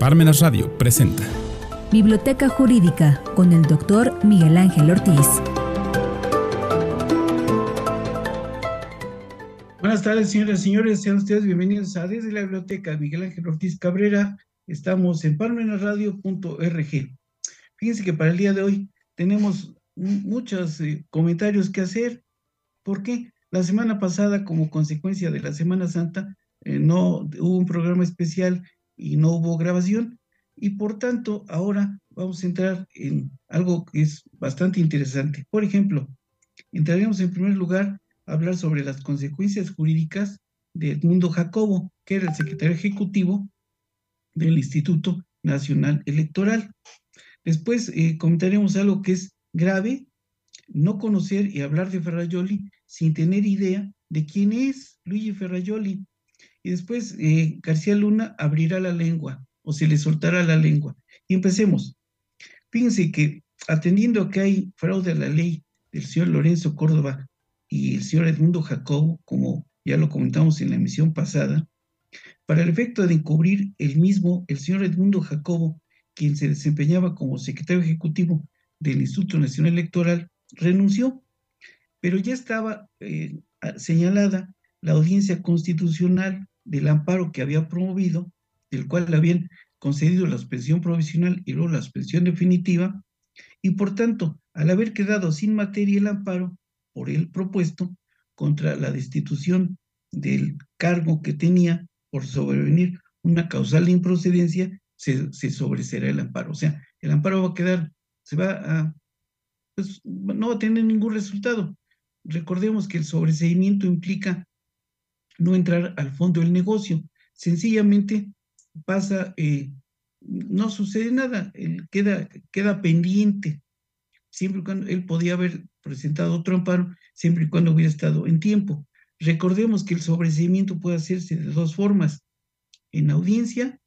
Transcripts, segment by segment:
Parmenas Radio presenta Biblioteca Jurídica con el doctor Miguel Ángel Ortiz. Buenas tardes, señoras y señores. Sean ustedes bienvenidos a Desde la Biblioteca Miguel Ángel Ortiz Cabrera. Estamos en parmenasradio.org. Fíjense que para el día de hoy tenemos muchos eh, comentarios que hacer. ¿Por qué? La semana pasada, como consecuencia de la Semana Santa, eh, no hubo un programa especial y no hubo grabación. Y por tanto, ahora vamos a entrar en algo que es bastante interesante. Por ejemplo, entraremos en primer lugar a hablar sobre las consecuencias jurídicas de Edmundo Jacobo, que era el secretario ejecutivo del Instituto Nacional Electoral. Después eh, comentaremos algo que es grave, no conocer y hablar de Ferrayoli sin tener idea de quién es Luigi Ferrayoli. Y después eh, García Luna abrirá la lengua o se le soltará la lengua. Y empecemos. Fíjense que atendiendo a que hay fraude a la ley del señor Lorenzo Córdoba y el señor Edmundo Jacobo, como ya lo comentamos en la emisión pasada, para el efecto de encubrir el mismo, el señor Edmundo Jacobo, quien se desempeñaba como secretario ejecutivo del Instituto Nacional Electoral, renunció, pero ya estaba eh, señalada la audiencia constitucional del amparo que había promovido, del cual le habían concedido la suspensión provisional y luego la suspensión definitiva, y por tanto, al haber quedado sin materia el amparo por él propuesto contra la destitución del cargo que tenía por sobrevenir una causal de improcedencia, se, se el amparo. O sea, el amparo va a quedar, se va a, pues no va a tener ningún resultado. Recordemos que el sobreseimiento implica no entrar al fondo del negocio. Sencillamente pasa, eh, no sucede nada, queda, queda pendiente, siempre y cuando él podía haber presentado otro amparo, siempre y cuando hubiera estado en tiempo. Recordemos que el sobreseimiento puede hacerse de dos formas, en audiencia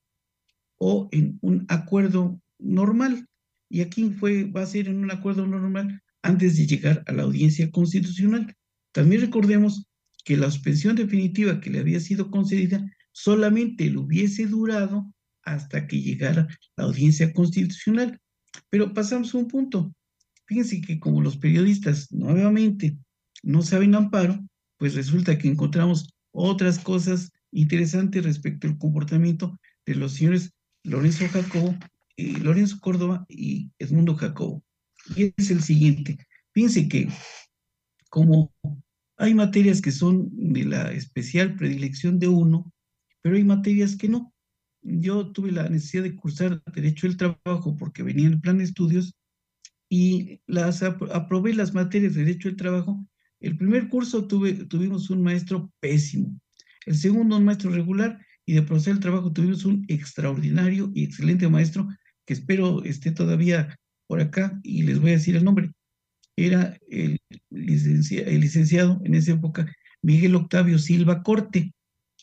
o en un acuerdo normal. Y aquí fue, va a ser en un acuerdo normal antes de llegar a la audiencia constitucional. También recordemos que la suspensión definitiva que le había sido concedida solamente le hubiese durado hasta que llegara la audiencia constitucional. Pero pasamos a un punto. Fíjense que como los periodistas nuevamente no saben amparo, pues resulta que encontramos otras cosas interesantes respecto al comportamiento de los señores Lorenzo Jacobo, eh, Lorenzo Córdoba y Edmundo Jacobo. Y es el siguiente. Fíjense que como hay materias que son de la especial predilección de uno, pero hay materias que no. Yo tuve la necesidad de cursar Derecho del Trabajo porque venía en el plan de estudios y las aprobé las materias de Derecho del Trabajo. El primer curso tuvimos un maestro pésimo, el segundo un maestro regular y de proceder del trabajo tuvimos un extraordinario y excelente maestro que espero esté todavía por acá y les voy a decir el nombre era el, licenciado en esa época Miguel Octavio Silva Corte,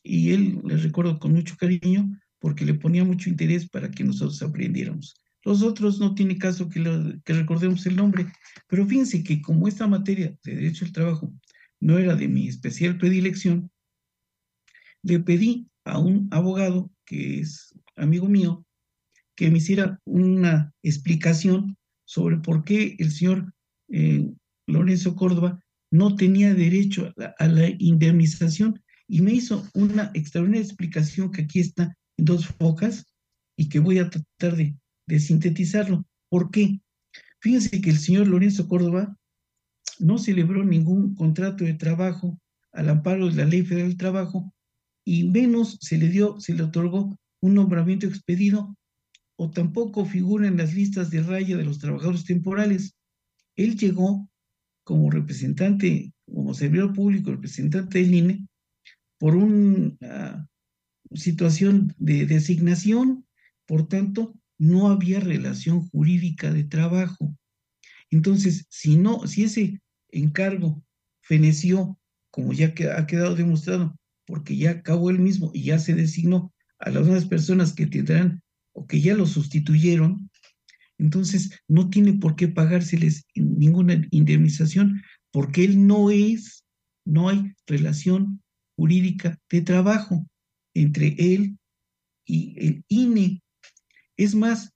y él, les recuerdo con mucho cariño, porque le ponía mucho interés para que nosotros aprendiéramos. Los otros no tiene caso que, que recordemos el nombre, pero fíjense que como esta materia de derecho al trabajo no era de mi especial predilección, le pedí a un abogado que es amigo mío que me hiciera una explicación sobre por qué el señor eh, Lorenzo Córdoba, no tenía derecho a la, indemnización y me hizo una extraordinaria explicación que aquí está en dos focas y que voy a tratar de, sintetizarlo. ¿Por qué? Fíjense que el señor Lorenzo Córdoba no celebró ningún contrato de trabajo al amparo de la Ley Federal del Trabajo y menos se le dio, se le otorgó un nombramiento expedido o tampoco figura en las listas de raya de los trabajadores temporales. Él llegó como representante, como servidor público, representante del INE, por una situación de designación, por tanto, no había relación jurídica de trabajo. Entonces, si no, si ese encargo feneció, como ya ha quedado demostrado, porque ya acabó él mismo y ya se designó a las nuevas personas que tendrán o que ya lo sustituyeron, entonces, no tiene por qué pagárseles ninguna indemnización porque él no es, no hay relación jurídica de trabajo entre él y el INE. Es más,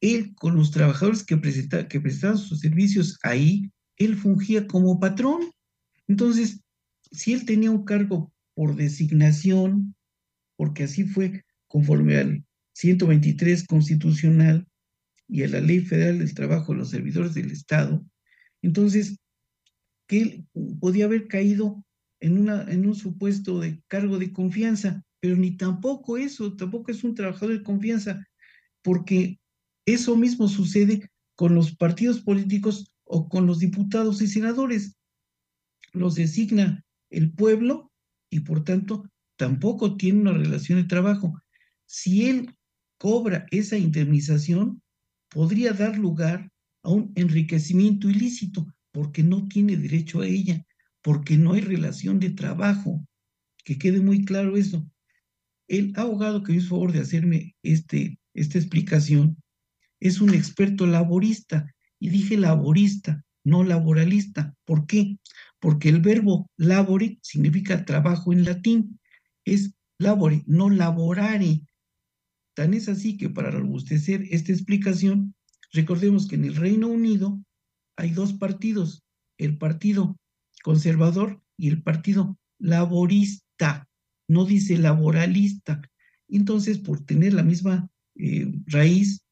él con los trabajadores que, que prestaban sus servicios ahí, él fungía como patrón. Entonces, si él tenía un cargo por designación, porque así fue conforme al 123 constitucional y a la Ley Federal del Trabajo de los Servidores del Estado, entonces, que él podía haber caído en, una, en un supuesto de cargo de confianza, pero ni tampoco eso, tampoco es un trabajador de confianza, porque eso mismo sucede con los partidos políticos o con los diputados y senadores. Los designa el pueblo y por tanto tampoco tiene una relación de trabajo. Si él cobra esa indemnización, podría dar lugar a un enriquecimiento ilícito porque no tiene derecho a ella, porque no hay relación de trabajo. Que quede muy claro eso. El abogado que hizo favor de hacerme este, esta explicación es un experto laborista, y dije laborista, no laboralista. ¿Por qué? Porque el verbo labore significa trabajo en latín, es labore, no laborare. Tan es así que para robustecer esta explicación, recordemos que en el Reino Unido hay dos partidos, el Partido Conservador y el Partido Laborista, no dice laboralista. Entonces, por tener la misma eh, raíz,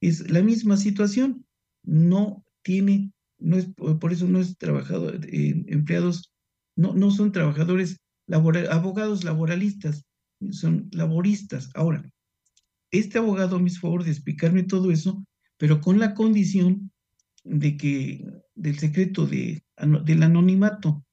es la misma situación, no tiene, no es, por eso no es trabajador, eh, empleados, no, no son trabajadores, abogados laboralistas, son laboristas. Ahora, este abogado me hizo favor de explicarme todo eso, pero con la condición de que, del secreto de, del anonimato.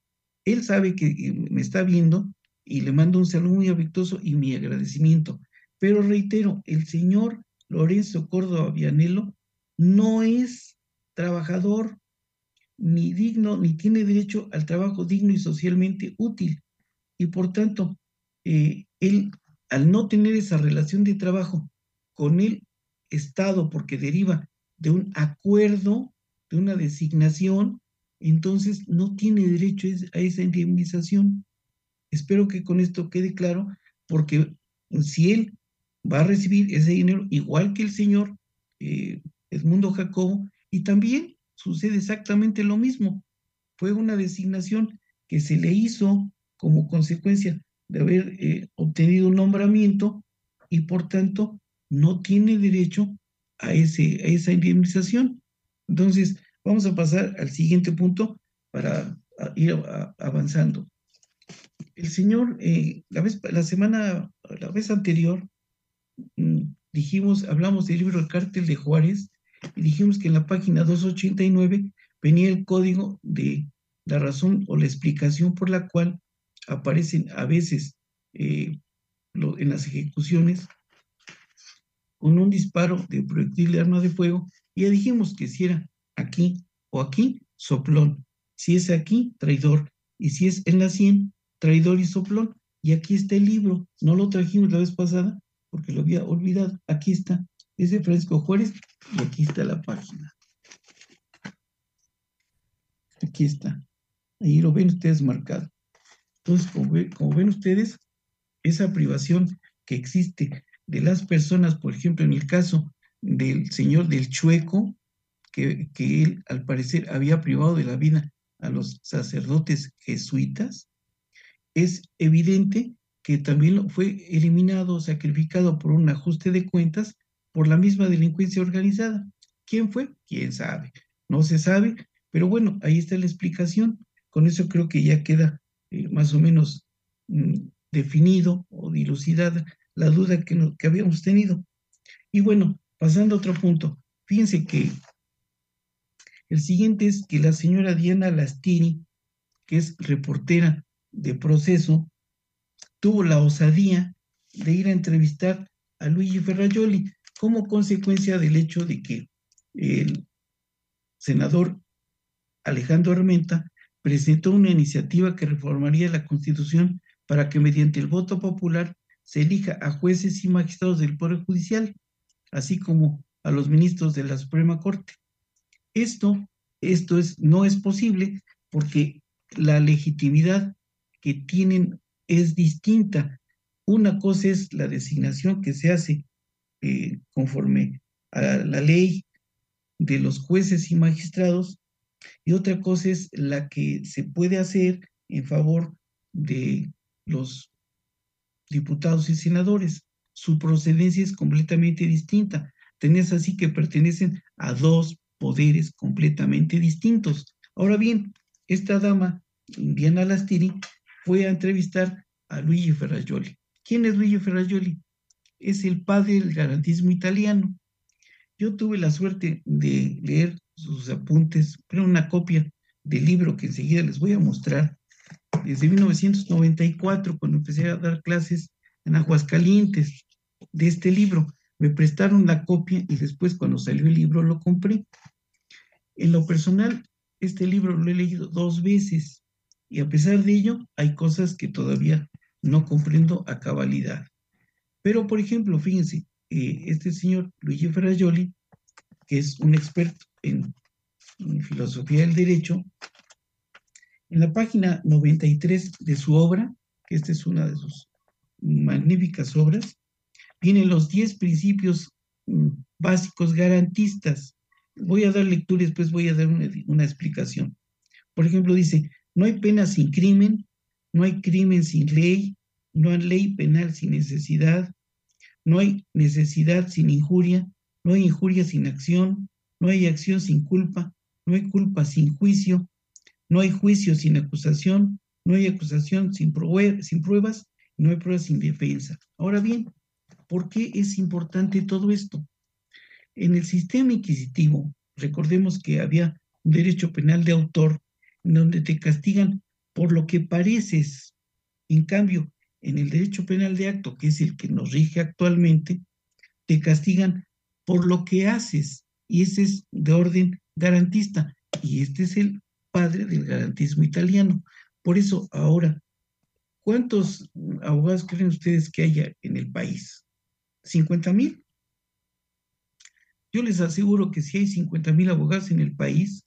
Él sabe que eh, me está viendo y le mando un saludo muy afectuoso y mi agradecimiento. Pero reitero, el señor Lorenzo Córdoba Vianelo no es trabajador ni digno, ni tiene derecho al trabajo digno y socialmente útil. Y por tanto, eh, él, al no tener esa relación de trabajo con el Estado, porque deriva de un acuerdo, de una designación, entonces no tiene derecho a esa indemnización. Espero que con esto quede claro, porque si él va a recibir ese dinero igual que el señor eh, Edmundo Jacobo, y también sucede exactamente lo mismo. Fue una designación que se le hizo como consecuencia de haber eh, obtenido un nombramiento y por tanto no tiene derecho a, ese, a esa indemnización. Entonces, vamos a pasar al siguiente punto para ir avanzando. El señor, eh, la, vez, la semana, la vez anterior, mm, dijimos, hablamos del libro El cártel de Juárez y dijimos que en la página 289 venía el código de la razón o la explicación por la cual aparecen a veces eh, en las ejecuciones con un disparo de proyectil de arma de fuego. Y ya dijimos que si era aquí o aquí, soplón. Si es aquí, traidor. Y si es en la 100, traidor y soplón. Y aquí está el libro. No lo trajimos la vez pasada porque lo había olvidado. Aquí está. Es de Francisco Juárez y aquí está la página. Aquí está. Ahí lo ven ustedes marcado. Entonces, como, ven ustedes, esa privación que existe de las personas, por ejemplo, en el caso del señor del Chueco, que, que él al parecer había privado de la vida a los sacerdotes jesuitas, es evidente que también fue eliminado, sacrificado por un ajuste de cuentas por la misma delincuencia organizada. ¿Quién fue? ¿Quién sabe? No se sabe, pero bueno, ahí está la explicación. Con eso creo que ya queda eh, más o menos mm, definido o dilucidada la duda que, que habíamos tenido. Y bueno, pasando a otro punto, fíjense que el siguiente es que la señora Diana Lastini, que es reportera de proceso, tuvo la osadía de ir a entrevistar a Luigi Ferrajoli como consecuencia del hecho de que el senador Alejandro Armenta presentó una iniciativa que reformaría la Constitución para que mediante el voto popular se elija a jueces y magistrados del Poder Judicial, así como a los ministros de la Suprema Corte. Esto, esto es, no es posible porque la legitimidad que tienen es distinta. Una cosa es la designación que se hace eh, conforme a la ley de los jueces y magistrados, y otra cosa es la que se puede hacer en favor de los diputados y senadores. Su procedencia es completamente distinta. Tenés así que pertenecen a dos poderes completamente distintos. Ahora bien, esta dama, Diana Lastiri, fue a entrevistar a Luigi Ferrajoli. ¿Quién es Luigi Ferrajoli? Es el padre del garantismo italiano. Yo tuve la suerte de leer sus apuntes, pero una copia del libro que enseguida les voy a mostrar, desde 1994, cuando empecé a dar clases en Aguascalientes, de este libro. Me prestaron la copia y después cuando salió el libro lo compré. En lo personal, este libro lo he leído dos veces y a pesar de ello hay cosas que todavía no comprendo a cabalidad. Pero, por ejemplo, fíjense, eh, este señor Luigi Ferrajoli, que es un experto en, filosofía del derecho, en la página 93 de su obra, que esta es una de sus magníficas obras, vienen los 10 principios mm, básicos garantistas. Voy a dar lectura y después voy a dar una, una explicación. Por ejemplo, dice, no hay pena sin crimen, no hay crimen sin ley, no hay ley penal sin necesidad, no hay necesidad sin injuria, no hay injuria sin acción, no hay acción sin culpa, no hay culpa sin juicio, no hay juicio sin acusación, no hay acusación sin, sin pruebas, no hay pruebas sin defensa. Ahora bien, ¿por qué es importante todo esto? En el sistema inquisitivo, recordemos que había un derecho penal de autor en donde te castigan por lo que pareces. En cambio, en el derecho penal de acto, que es el que nos rige actualmente, te castigan por lo que haces y ese es de orden garantista y este es el padre del garantismo italiano. Por eso ahora, ¿cuántos abogados creen ustedes que haya en el país? ¿50 mil? Yo les aseguro que si hay 50 mil abogados en el país,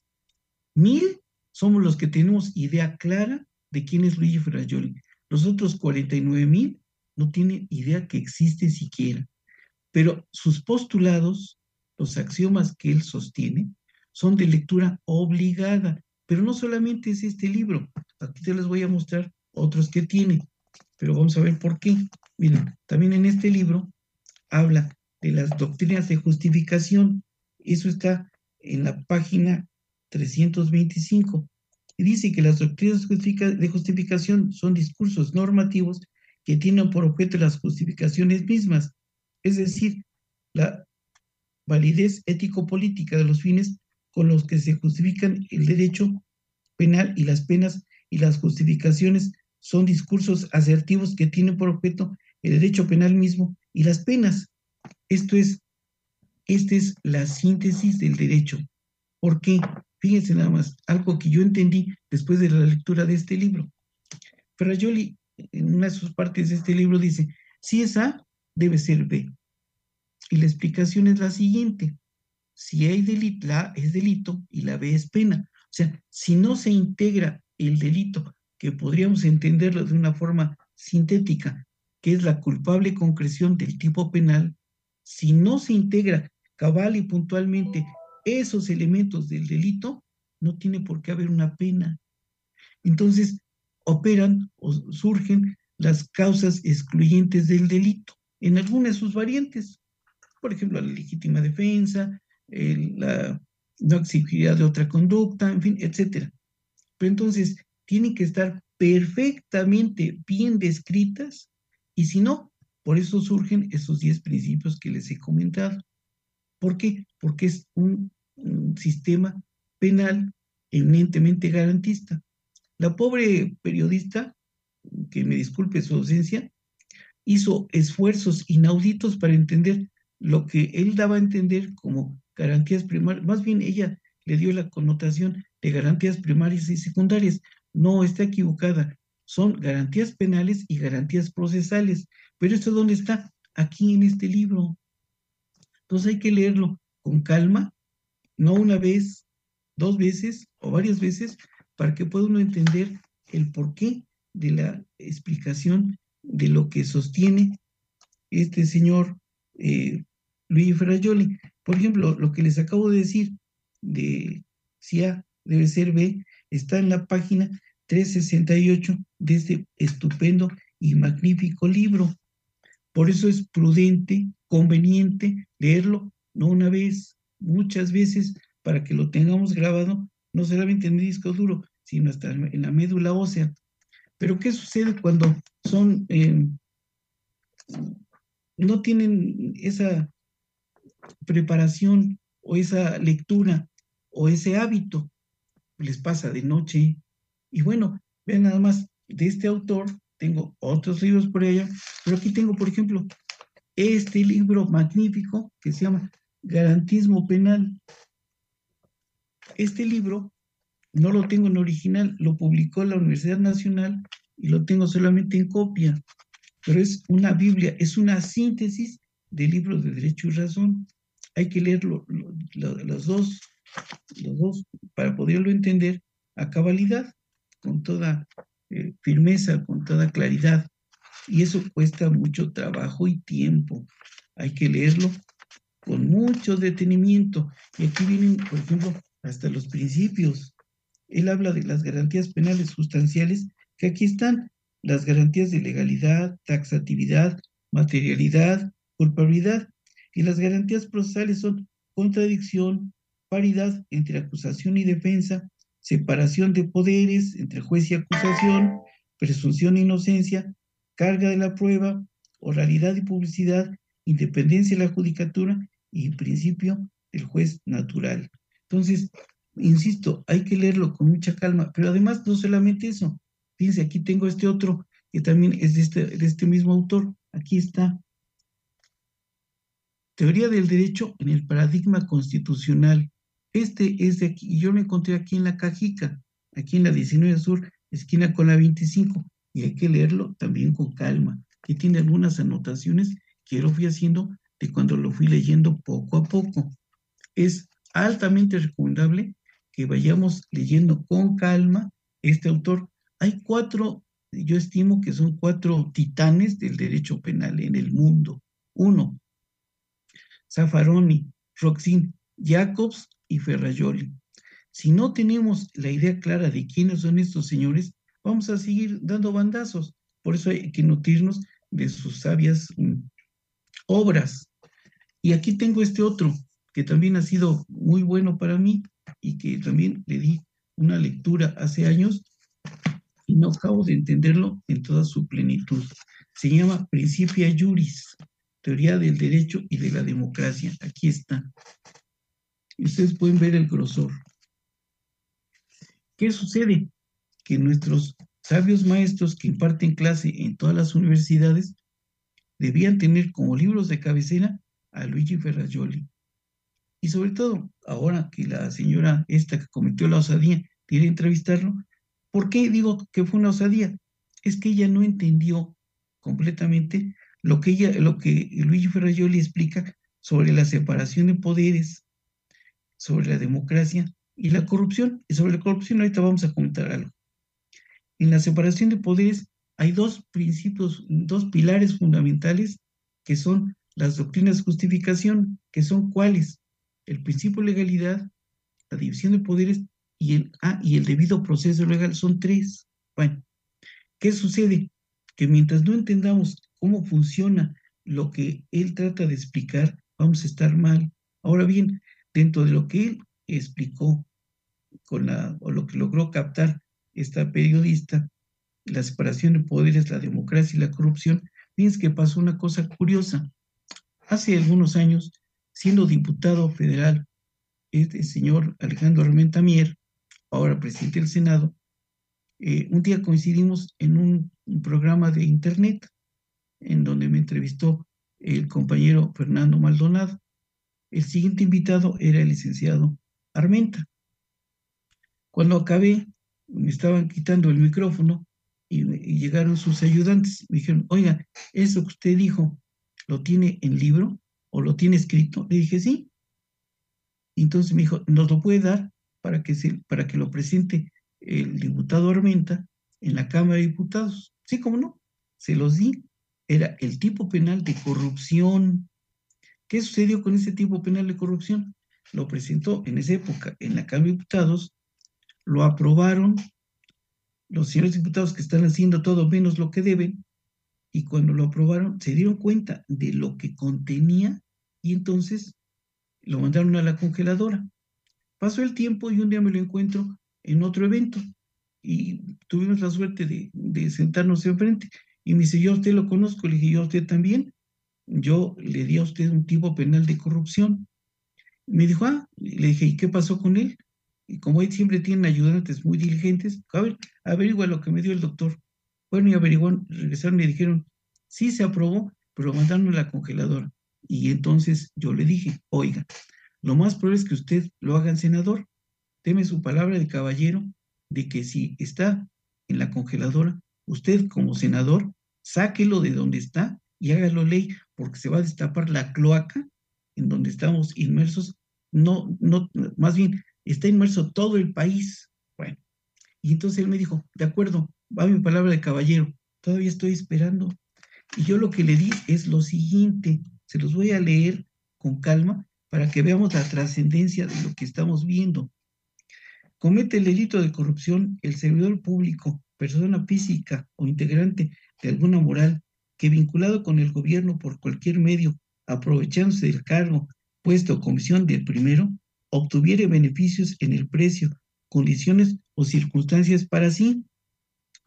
mil somos los que tenemos idea clara de quién es Luigi Ferrajoli. Los otros 49 mil no tienen idea que existe siquiera. Pero sus postulados, los axiomas que él sostiene, son de lectura obligada. Pero no solamente es este libro. Aquí te les voy a mostrar otros que tiene. Pero vamos a ver por qué. Miren, también en este libro habla de las doctrinas de justificación. Eso está en la página 325. Y dice que las doctrinas de justificación son discursos normativos que tienen por objeto las justificaciones mismas, es decir, la validez ético-política de los fines con los que se justifican el derecho penal y las penas y las justificaciones son discursos asertivos que tienen por objeto el derecho penal mismo y las penas. Esto es, esta es la síntesis del derecho. ¿Por qué? Fíjense nada más, algo que yo entendí después de la lectura de este libro. Ferrajoli, en una de sus partes de este libro, dice, si es A, debe ser B. Y la explicación es la siguiente. Si hay delito, la A es delito y la B es pena. O sea, si no se integra el delito, que podríamos entenderlo de una forma sintética, que es la culpable concreción del tipo penal, si no se integra cabal y puntualmente esos elementos del delito, no tiene por qué haber una pena. Entonces, operan o surgen las causas excluyentes del delito en algunas de sus variantes. Por ejemplo, la legítima defensa, la no exigibilidad de otra conducta, en fin, etcétera. Pero entonces, tienen que estar perfectamente bien descritas y si no, por eso surgen esos 10 principios que les he comentado. ¿Por qué? Porque es un, sistema penal eminentemente garantista. La pobre periodista, que me disculpe su ausencia, hizo esfuerzos inauditos para entender lo que él daba a entender como garantías primarias. Más bien ella le dio la connotación de garantías primarias y secundarias. No, está equivocada. Son garantías penales y garantías procesales. Pero esto dónde está? Aquí en este libro. Entonces hay que leerlo con calma, no una vez, dos veces o varias veces, para que pueda uno entender el porqué de la explicación de lo que sostiene este señor eh, Luigi Ferrajoli. Por ejemplo, lo que les acabo de decir de si A debe ser B, está en la página 368 de este estupendo y magnífico libro. Por eso es prudente, conveniente leerlo, no una vez, muchas veces, para que lo tengamos grabado, no solamente en el disco duro, sino hasta en la médula ósea. Pero ¿qué sucede cuando son, eh, no tienen esa preparación o esa lectura o ese hábito? Les pasa de noche. Y bueno, vean nada más, de este autor tengo otros libros por allá, pero aquí tengo, por ejemplo, este libro magnífico que se llama Garantismo Penal. Este libro no lo tengo en original, lo publicó la Universidad Nacional y lo tengo solamente en copia, pero es una Biblia, es una síntesis de libros de Derecho y Razón. Hay que leerlo los, dos, los dos para poderlo entender a cabalidad, con toda eh, firmeza, con toda claridad. Y eso cuesta mucho trabajo y tiempo. Hay que leerlo con mucho detenimiento. Y aquí vienen, por ejemplo, hasta los principios. Él habla de las garantías penales sustanciales, que aquí están las garantías de legalidad, taxatividad, materialidad, culpabilidad. Y las garantías procesales son contradicción, paridad entre acusación y defensa, separación de poderes entre juez y acusación, presunción de inocencia, carga de la prueba, oralidad y publicidad, independencia de la judicatura y principio del juez natural. Entonces, insisto, hay que leerlo con mucha calma, pero además no solamente eso. Fíjense, aquí tengo este otro que también es de este, de este mismo autor. Aquí está. Teoría del derecho en el paradigma constitucional. Este es de aquí, y yo lo encontré aquí en la cajica, aquí en la 19 Sur, esquina con la 25 y hay que leerlo también con calma, que tiene algunas anotaciones que lo fui haciendo de cuando lo fui leyendo poco a poco. Es altamente recomendable que vayamos leyendo con calma este autor. Hay cuatro, yo estimo que son cuatro titanes del derecho penal en el mundo. Uno, Zaffaroni, Roxin, Jacobs y Ferrajoli. Si no tenemos la idea clara de quiénes son estos señores, vamos a seguir dando bandazos. Por eso hay que nutrirnos de sus sabias mm, obras. Y aquí tengo este otro, que también ha sido muy bueno para mí y que también le di una lectura hace años y no acabo de entenderlo en toda su plenitud. Se llama Principia Juris, Teoría del Derecho y de la Democracia. Aquí está. Y ustedes pueden ver el grosor. ¿Qué sucede? que nuestros sabios maestros que imparten clase en todas las universidades debían tener como libros de cabecera a Luigi Ferrajoli. Y sobre todo, ahora que la señora esta que cometió la osadía quiere entrevistarlo, ¿por qué digo que fue una osadía? Es que ella no entendió completamente lo que ella, lo que Luigi Ferrajoli explica sobre la separación de poderes, sobre la democracia y la corrupción. Y sobre la corrupción ahorita vamos a comentar algo. En la separación de poderes hay dos principios, dos pilares fundamentales que son las doctrinas de justificación, que son cuáles? El principio de legalidad, la división de poderes y el, ah, y el debido proceso legal son tres. Bueno, ¿qué sucede? Que mientras no entendamos cómo funciona lo que él trata de explicar, vamos a estar mal. Ahora bien, dentro de lo que él explicó con o lo que logró captar esta periodista, la separación de poderes, la democracia y la corrupción, fíjense que pasó una cosa curiosa. Hace algunos años, siendo diputado federal, este señor Alejandro Armenta Mier, ahora presidente del Senado, eh, un día coincidimos en un, un programa de internet en donde me entrevistó el compañero Fernando Maldonado. El siguiente invitado era el licenciado Armenta. Cuando acabé, me estaban quitando el micrófono y, llegaron sus ayudantes. Me dijeron, oiga, eso que usted dijo, ¿lo tiene en libro o lo tiene escrito? Le dije, sí. Entonces me dijo, ¿nos lo puede dar para que, se, para que lo presente el diputado Armenta en la Cámara de Diputados? Sí, cómo no. Se los di. Era el tipo penal de corrupción. ¿Qué sucedió con ese tipo penal de corrupción? Lo presentó en esa época en la Cámara de Diputados, lo aprobaron los señores diputados que están haciendo todo menos lo que deben, y cuando lo aprobaron se dieron cuenta de lo que contenía y entonces lo mandaron a la congeladora. Pasó el tiempo y un día me lo encuentro en otro evento y tuvimos la suerte de, de sentarnos enfrente. Y me dice, yo a usted lo conozco, le dije, yo a usted también. Yo le di a usted un tipo penal de corrupción. Me dijo, ah, le dije, ¿y qué pasó con él? Y como él siempre tiene ayudantes muy diligentes, a ver, averigua lo que me dio el doctor. Bueno, y averiguaron, regresaron y dijeron, sí se aprobó, pero mandaron a la congeladora. Y entonces yo le dije, oiga, lo más probable es que usted lo haga senador. Deme su palabra de caballero de que si está en la congeladora, usted como senador, sáquelo de donde está y hágalo ley, porque se va a destapar la cloaca en donde estamos inmersos. No, no, más bien, está inmerso todo el país. Bueno, y entonces él me dijo, de acuerdo, va mi palabra de caballero, todavía estoy esperando. Y yo lo que le di es lo siguiente, se los voy a leer con calma para que veamos la trascendencia de lo que estamos viendo. Comete el delito de corrupción el servidor público, persona física o integrante de alguna moral que vinculado con el gobierno por cualquier medio, aprovechándose del cargo, puesto o comisión del primero, obtuviere beneficios en el precio, condiciones o circunstancias para sí,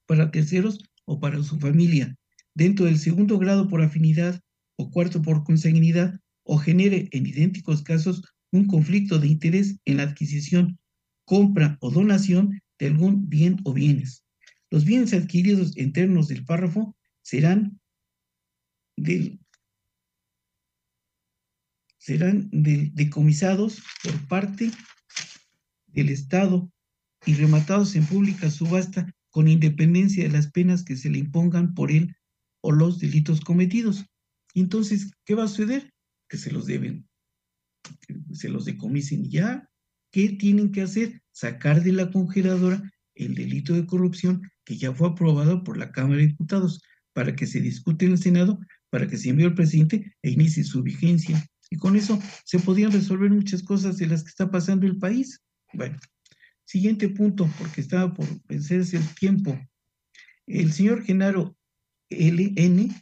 para terceros o para su familia, dentro del segundo grado por afinidad o cuarto por consanguinidad, o genere en idénticos casos un conflicto de interés en la adquisición, compra o donación de algún bien o bienes. Los bienes adquiridos en términos del párrafo serán serán decomisados por parte del Estado y rematados en pública subasta con independencia de las penas que se le impongan por él o los delitos cometidos. Entonces, ¿qué va a suceder? Que se los deben, que se los decomisen ya. ¿Qué tienen que hacer? Sacar de la congeladora el delito de corrupción que ya fue aprobado por la Cámara de Diputados para que se discute en el Senado, para que se envíe al presidente e inicie su vigencia. Y con eso se podían resolver muchas cosas de las que está pasando el país. Bueno, siguiente punto, porque estaba por vencerse el tiempo. El señor Genaro LN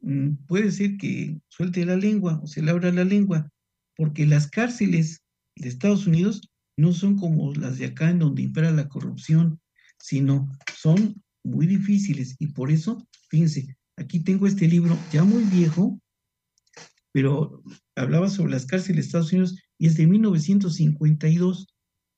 mm, puede ser que suelte la lengua o se le abra la lengua, porque las cárceles de Estados Unidos no son como las de acá en donde impera la corrupción, sino son muy difíciles y por eso, fíjense, aquí tengo este libro ya muy viejo, pero hablaba sobre las cárceles de Estados Unidos y es de 1952,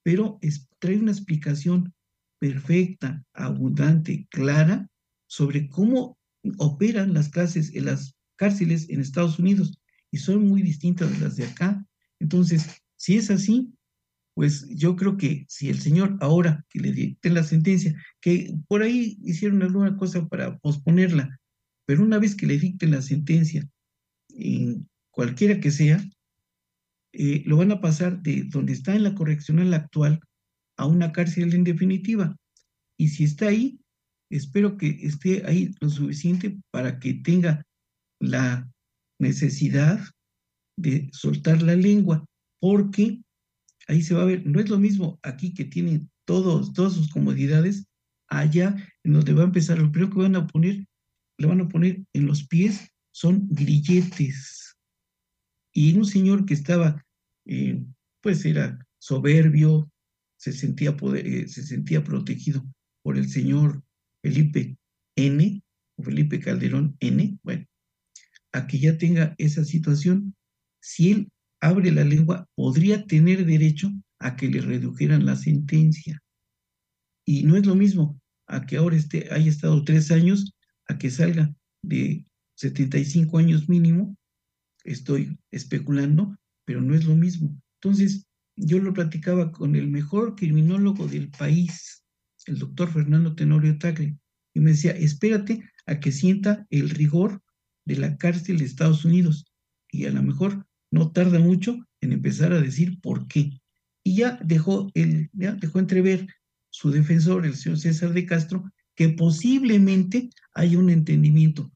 pero trae una explicación perfecta, abundante, clara sobre cómo operan las clases en las cárceles en Estados Unidos y son muy distintas de las de acá. Entonces, si es así, pues yo creo que si el señor ahora que le dicten la sentencia, que por ahí hicieron alguna cosa para posponerla, pero una vez que le dicten la sentencia, en cualquiera que sea, eh, lo van a pasar de donde está en la correccional actual a una cárcel en definitiva. Y si está ahí, espero que esté ahí lo suficiente para que tenga la necesidad de soltar la lengua, porque ahí se va a ver, no es lo mismo aquí que tiene todos, todas sus comodidades, allá en donde va a empezar, lo primero que van a poner, le van a poner en los pies son grilletes. Y un señor que estaba, eh, pues era soberbio, se sentía, eh, se sentía protegido por el señor Felipe N, o Felipe Calderón N, bueno, a que ya tenga esa situación, si él abre la lengua, podría tener derecho a que le redujeran la sentencia. Y no es lo mismo a que ahora esté, haya estado tres años, a que salga de 75 años mínimo, estoy especulando, pero no es lo mismo. Entonces, yo lo platicaba con el mejor criminólogo del país, el doctor Fernando Tenorio Tagle, y me decía, espérate a que sienta el rigor de la cárcel de Estados Unidos, y a lo mejor no tarda mucho en empezar a decir por qué. Y ya dejó, el, ya dejó entrever su defensor, el señor César de Castro, que posiblemente haya un entendimiento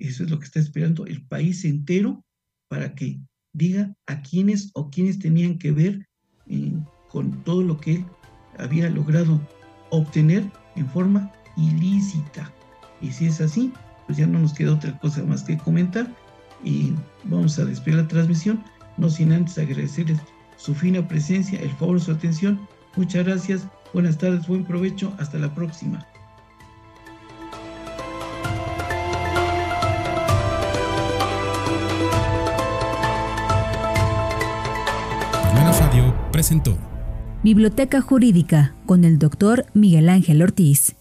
eso es lo que está esperando el país entero para que diga a quiénes o quiénes tenían que ver eh, con todo lo que él había logrado obtener en forma ilícita. Y si es así, pues ya no nos queda otra cosa más que comentar y vamos a despedir la transmisión, no sin antes agradecerles su fina presencia, el favor de su atención. Muchas gracias, buenas tardes, buen provecho, hasta la próxima. presentó Biblioteca Jurídica con el doctor Miguel Ángel Ortiz.